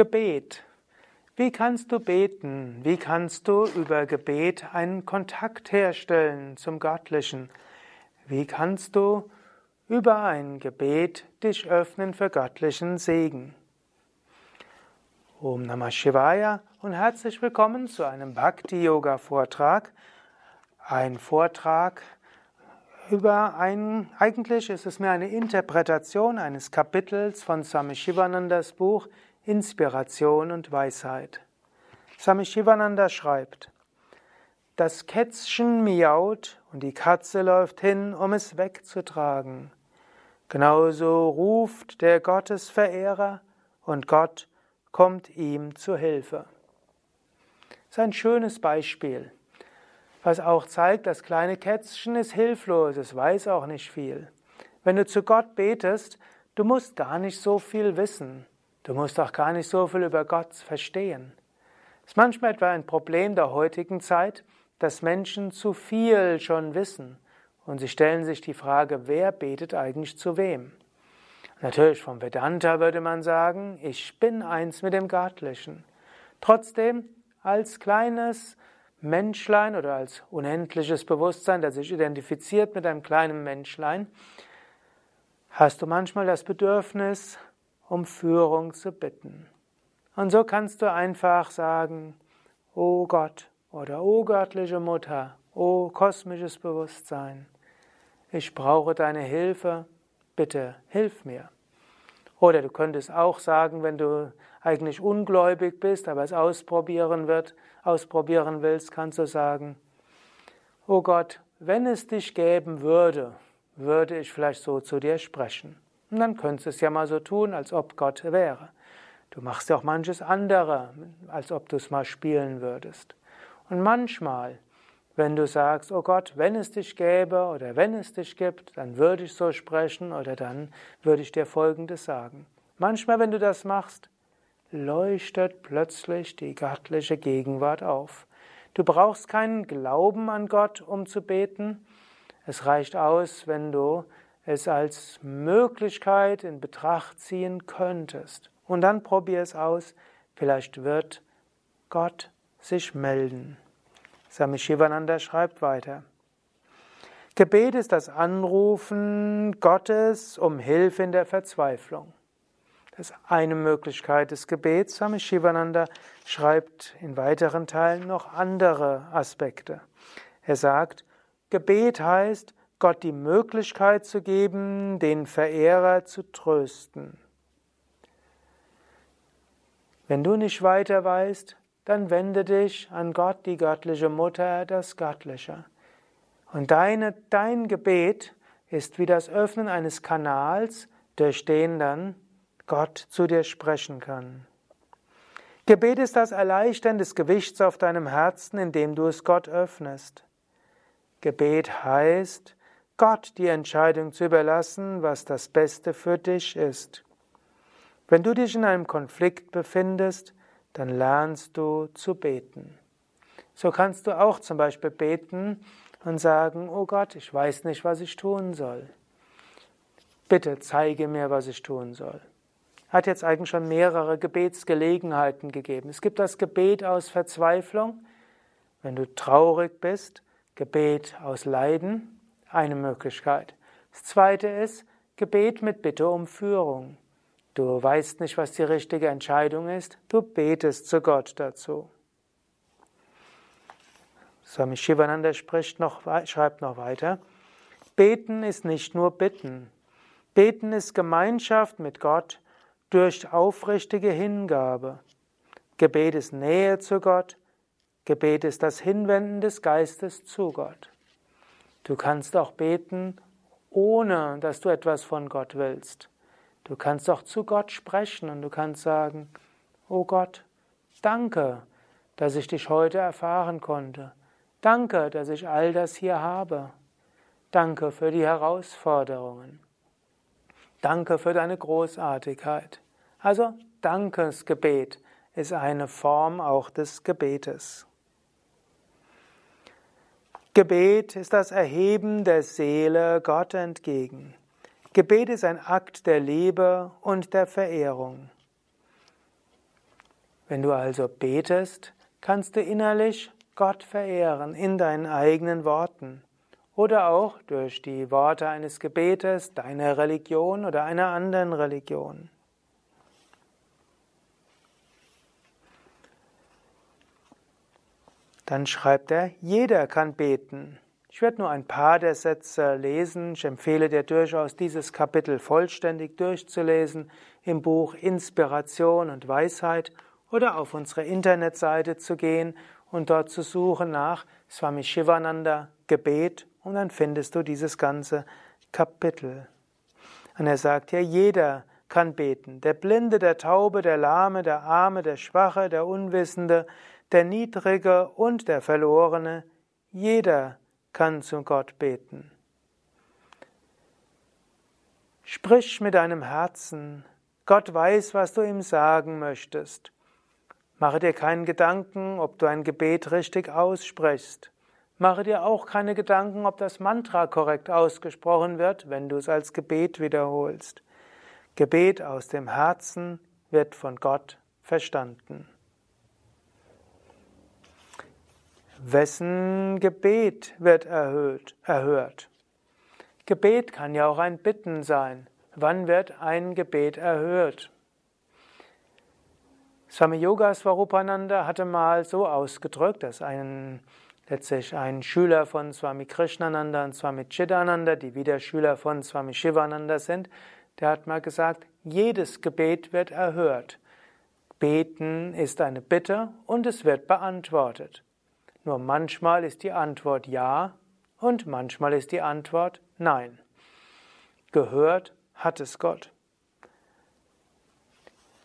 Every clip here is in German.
Gebet. Wie kannst du beten? Wie kannst du über Gebet einen Kontakt herstellen zum Göttlichen? Wie kannst du über ein Gebet dich öffnen für göttlichen Segen? Om Namah Shivaya und herzlich willkommen zu einem Bhakti-Yoga-Vortrag. Ein Vortrag über ein, eigentlich ist es mir eine Interpretation eines Kapitels von Swami Shivanandas Buch Inspiration und Weisheit. Swami Shivananda schreibt, das Kätzchen miaut und die Katze läuft hin, um es wegzutragen. Genauso ruft der Gottesverehrer und Gott kommt ihm zu Hilfe. Das ist ein schönes Beispiel, was auch zeigt, das kleine Kätzchen ist hilflos, es weiß auch nicht viel. Wenn du zu Gott betest, du musst gar nicht so viel wissen. Du musst auch gar nicht so viel über Gott verstehen. Es ist manchmal etwa ein Problem der heutigen Zeit, dass Menschen zu viel schon wissen und sie stellen sich die Frage, wer betet eigentlich zu wem? Natürlich vom Vedanta würde man sagen, ich bin eins mit dem Göttlichen. Trotzdem, als kleines Menschlein oder als unendliches Bewusstsein, das sich identifiziert mit einem kleinen Menschlein, hast du manchmal das Bedürfnis, um Führung zu bitten. Und so kannst du einfach sagen, O Gott oder O göttliche Mutter, O kosmisches Bewusstsein, ich brauche deine Hilfe, bitte hilf mir. Oder du könntest auch sagen, wenn du eigentlich ungläubig bist, aber es ausprobieren wird, ausprobieren willst, kannst du sagen, O Gott, wenn es dich geben würde, würde ich vielleicht so zu dir sprechen. Und dann könntest du es ja mal so tun, als ob Gott wäre. Du machst ja auch manches andere, als ob du es mal spielen würdest. Und manchmal, wenn du sagst, oh Gott, wenn es dich gäbe oder wenn es dich gibt, dann würde ich so sprechen oder dann würde ich dir Folgendes sagen. Manchmal, wenn du das machst, leuchtet plötzlich die göttliche Gegenwart auf. Du brauchst keinen Glauben an Gott, um zu beten. Es reicht aus, wenn du es als Möglichkeit in Betracht ziehen könntest. Und dann probier es aus, vielleicht wird Gott sich melden. Swami Shivananda schreibt weiter. Gebet ist das Anrufen Gottes um Hilfe in der Verzweiflung. Das ist eine Möglichkeit des Gebets. Swami Shivananda schreibt in weiteren Teilen noch andere Aspekte. Er sagt, Gebet heißt, Gott die Möglichkeit zu geben, den Verehrer zu trösten. Wenn du nicht weiter weißt, dann wende dich an Gott, die göttliche Mutter, das Göttliche. Und deine, dein Gebet ist wie das Öffnen eines Kanals, durch den dann Gott zu dir sprechen kann. Gebet ist das Erleichtern des Gewichts auf deinem Herzen, indem du es Gott öffnest. Gebet heißt, Gott die Entscheidung zu überlassen, was das Beste für dich ist. Wenn du dich in einem Konflikt befindest, dann lernst du zu beten. So kannst du auch zum Beispiel beten und sagen, oh Gott, ich weiß nicht, was ich tun soll. Bitte zeige mir, was ich tun soll. Hat jetzt eigentlich schon mehrere Gebetsgelegenheiten gegeben. Es gibt das Gebet aus Verzweiflung, wenn du traurig bist, Gebet aus Leiden, eine Möglichkeit. Das zweite ist Gebet mit Bitte um Führung. Du weißt nicht, was die richtige Entscheidung ist, du betest zu Gott dazu. Swami Shivananda spricht noch, schreibt noch weiter. Beten ist nicht nur Bitten. Beten ist Gemeinschaft mit Gott durch aufrichtige Hingabe. Gebet ist Nähe zu Gott. Gebet ist das Hinwenden des Geistes zu Gott. Du kannst auch beten, ohne dass du etwas von Gott willst. Du kannst auch zu Gott sprechen und du kannst sagen, oh Gott, danke, dass ich dich heute erfahren konnte. Danke, dass ich all das hier habe. Danke für die Herausforderungen. Danke für deine Großartigkeit. Also Dankesgebet ist eine Form auch des Gebetes. Gebet ist das Erheben der Seele Gott entgegen. Gebet ist ein Akt der Liebe und der Verehrung. Wenn du also betest, kannst du innerlich Gott verehren in deinen eigenen Worten oder auch durch die Worte eines Gebetes deiner Religion oder einer anderen Religion. Dann schreibt er, jeder kann beten. Ich werde nur ein paar der Sätze lesen. Ich empfehle dir durchaus, dieses Kapitel vollständig durchzulesen im Buch Inspiration und Weisheit oder auf unsere Internetseite zu gehen und dort zu suchen nach Swami Shivananda Gebet und dann findest du dieses ganze Kapitel. Und er sagt ja, jeder kann beten. Der Blinde, der Taube, der Lahme, der Arme, der Schwache, der Unwissende, der Niedrige und der Verlorene, jeder kann zu Gott beten. Sprich mit deinem Herzen. Gott weiß, was du ihm sagen möchtest. Mache dir keinen Gedanken, ob du ein Gebet richtig aussprichst. Mache dir auch keine Gedanken, ob das Mantra korrekt ausgesprochen wird, wenn du es als Gebet wiederholst. Gebet aus dem Herzen wird von Gott verstanden. Wessen Gebet wird erhöht, erhört? Gebet kann ja auch ein Bitten sein. Wann wird ein Gebet erhört? Swami Yoga Swarupananda hatte mal so ausgedrückt, dass ein letztlich ein Schüler von Swami Krishnananda und Swami Chidananda, die wieder Schüler von Swami Shivananda sind, der hat mal gesagt, jedes Gebet wird erhört. Beten ist eine Bitte und es wird beantwortet. Nur manchmal ist die Antwort ja und manchmal ist die Antwort nein. Gehört hat es Gott.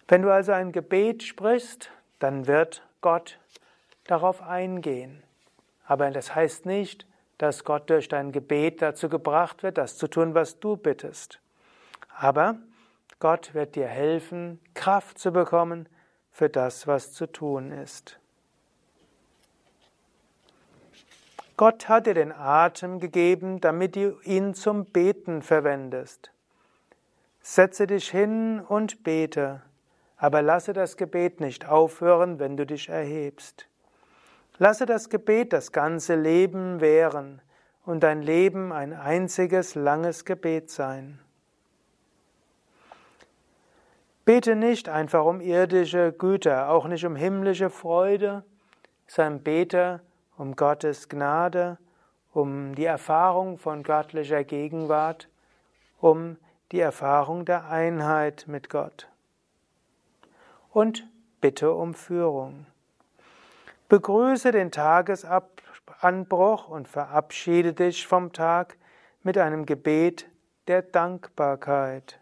Wenn du also ein Gebet sprichst, dann wird Gott darauf eingehen. Aber das heißt nicht, dass Gott durch dein Gebet dazu gebracht wird, das zu tun, was du bittest. Aber Gott wird dir helfen, Kraft zu bekommen für das, was zu tun ist. Gott hat dir den Atem gegeben, damit du ihn zum Beten verwendest. Setze dich hin und bete, aber lasse das Gebet nicht aufhören, wenn du dich erhebst. Lasse das Gebet das ganze Leben währen und dein Leben ein einziges langes Gebet sein. Bete nicht einfach um irdische Güter, auch nicht um himmlische Freude, sondern bete um Gottes Gnade, um die Erfahrung von göttlicher Gegenwart, um die Erfahrung der Einheit mit Gott. Und bitte um Führung. Begrüße den Tagesanbruch und verabschiede dich vom Tag mit einem Gebet der Dankbarkeit.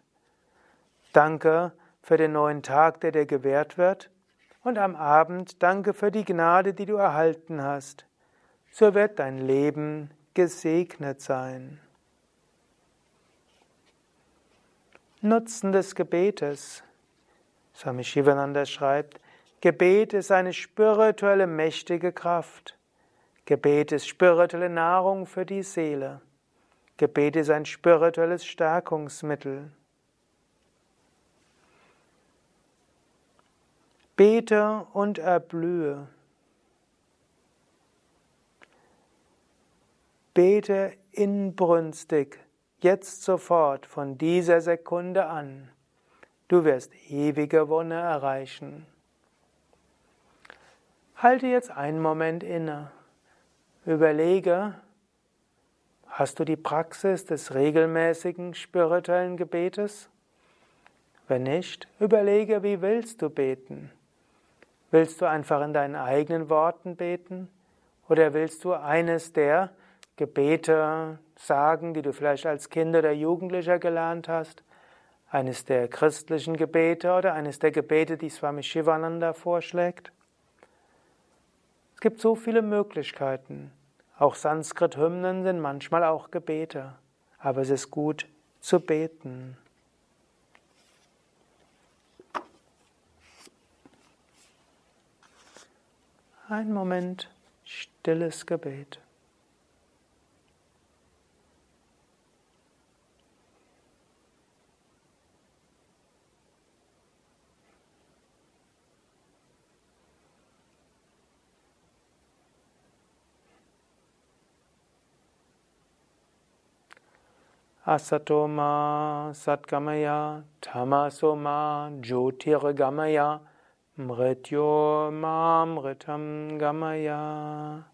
Danke für den neuen Tag, der dir gewährt wird, und am Abend danke für die Gnade, die du erhalten hast. So wird dein Leben gesegnet sein. Nutzen des Gebetes. Swami Shivananda schreibt, Gebet ist eine spirituelle mächtige Kraft. Gebet ist spirituelle Nahrung für die Seele. Gebet ist ein spirituelles Stärkungsmittel. Bete und erblühe. Bete inbrünstig, jetzt sofort, von dieser Sekunde an. Du wirst ewige Wonne erreichen. Halte jetzt einen Moment inne. Überlege, hast du die Praxis des regelmäßigen spirituellen Gebetes? Wenn nicht, überlege, wie willst du beten? Willst du einfach in deinen eigenen Worten beten? Oder willst du eines der Gebete sagen, die du vielleicht als Kind oder Jugendlicher gelernt hast? Eines der christlichen Gebete oder eines der Gebete, die Swami Shivananda vorschlägt? gibt so viele Möglichkeiten. Auch Sanskrit-Hymnen sind manchmal auch Gebete. Aber es ist gut zu beten. Ein Moment stilles Gebet. Asatoma Satgamaya Tamasoma Jyotirgamaya Mrityomamritam Gamaya.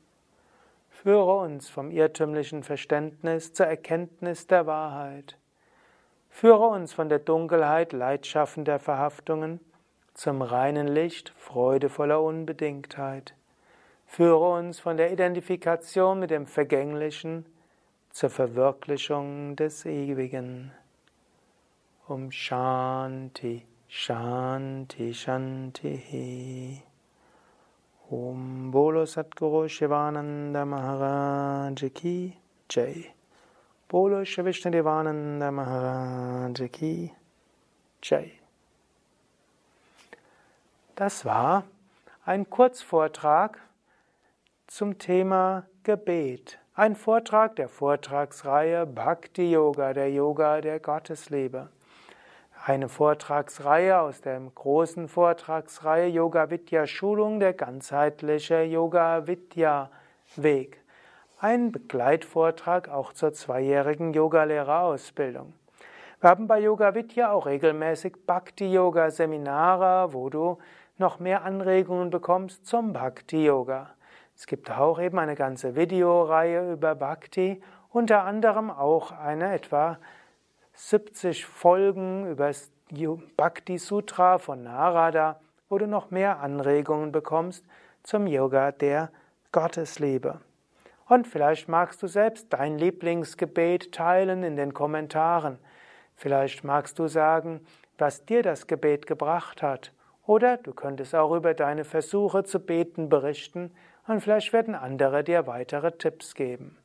Führe uns vom irrtümlichen Verständnis zur Erkenntnis der Wahrheit. Führe uns von der Dunkelheit leidschaffender Verhaftungen zum reinen Licht freudevoller Unbedingtheit. Führe uns von der Identifikation mit dem Vergänglichen zur Verwirklichung des Ewigen. Um Shanti, Shanti, Shanti. Om Bolo Satguru Shivananda Maharaj Ki Jai. Bolo Shivishnadevananda Maharaj Ki Jai. Das war ein Kurzvortrag zum Thema Gebet. Ein Vortrag der Vortragsreihe Bhakti Yoga, der Yoga der Gottesliebe. Eine Vortragsreihe aus der großen Vortragsreihe Yoga Vidya Schulung, der ganzheitliche Yoga Vidya Weg. Ein Begleitvortrag auch zur zweijährigen Yogalehrerausbildung. Wir haben bei Yoga Vidya auch regelmäßig Bhakti Yoga Seminare, wo du noch mehr Anregungen bekommst zum Bhakti Yoga. Es gibt auch eben eine ganze Videoreihe über Bhakti, unter anderem auch eine etwa 70 Folgen über das Bhakti Sutra von Narada, wo du noch mehr Anregungen bekommst zum Yoga der Gottesliebe. Und vielleicht magst du selbst dein Lieblingsgebet teilen in den Kommentaren. Vielleicht magst du sagen, was dir das Gebet gebracht hat. Oder du könntest auch über deine Versuche zu beten berichten und vielleicht werden andere dir weitere Tipps geben.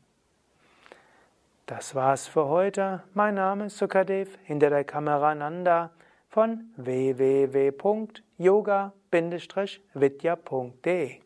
Das war's für heute. Mein Name ist Sukadev, hinter der Kamera Nanda von www.yoga-vidya.de